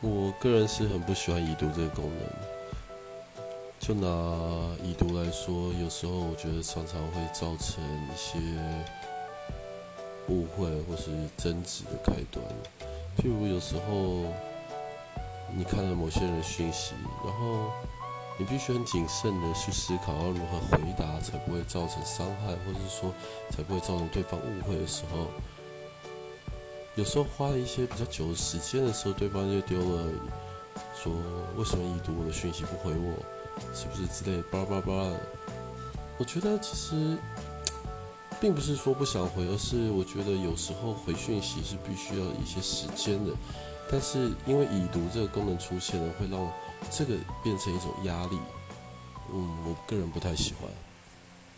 我个人是很不喜欢已读这个功能。就拿已读来说，有时候我觉得常常会造成一些误会或是争执的开端。譬如有时候你看了某些人的讯息，然后你必须很谨慎的去思考要如何回答，才不会造成伤害，或是说才不会造成对方误会的时候。有时候花了一些比较久的时间的时候，对方就丢了说：“为什么已读我的讯息不回我？是不是之类？”叭叭叭的。我觉得其实 并不是说不想回，而是我觉得有时候回讯息是必须要一些时间的。但是因为已读这个功能出现了，会让这个变成一种压力。嗯，我个人不太喜欢。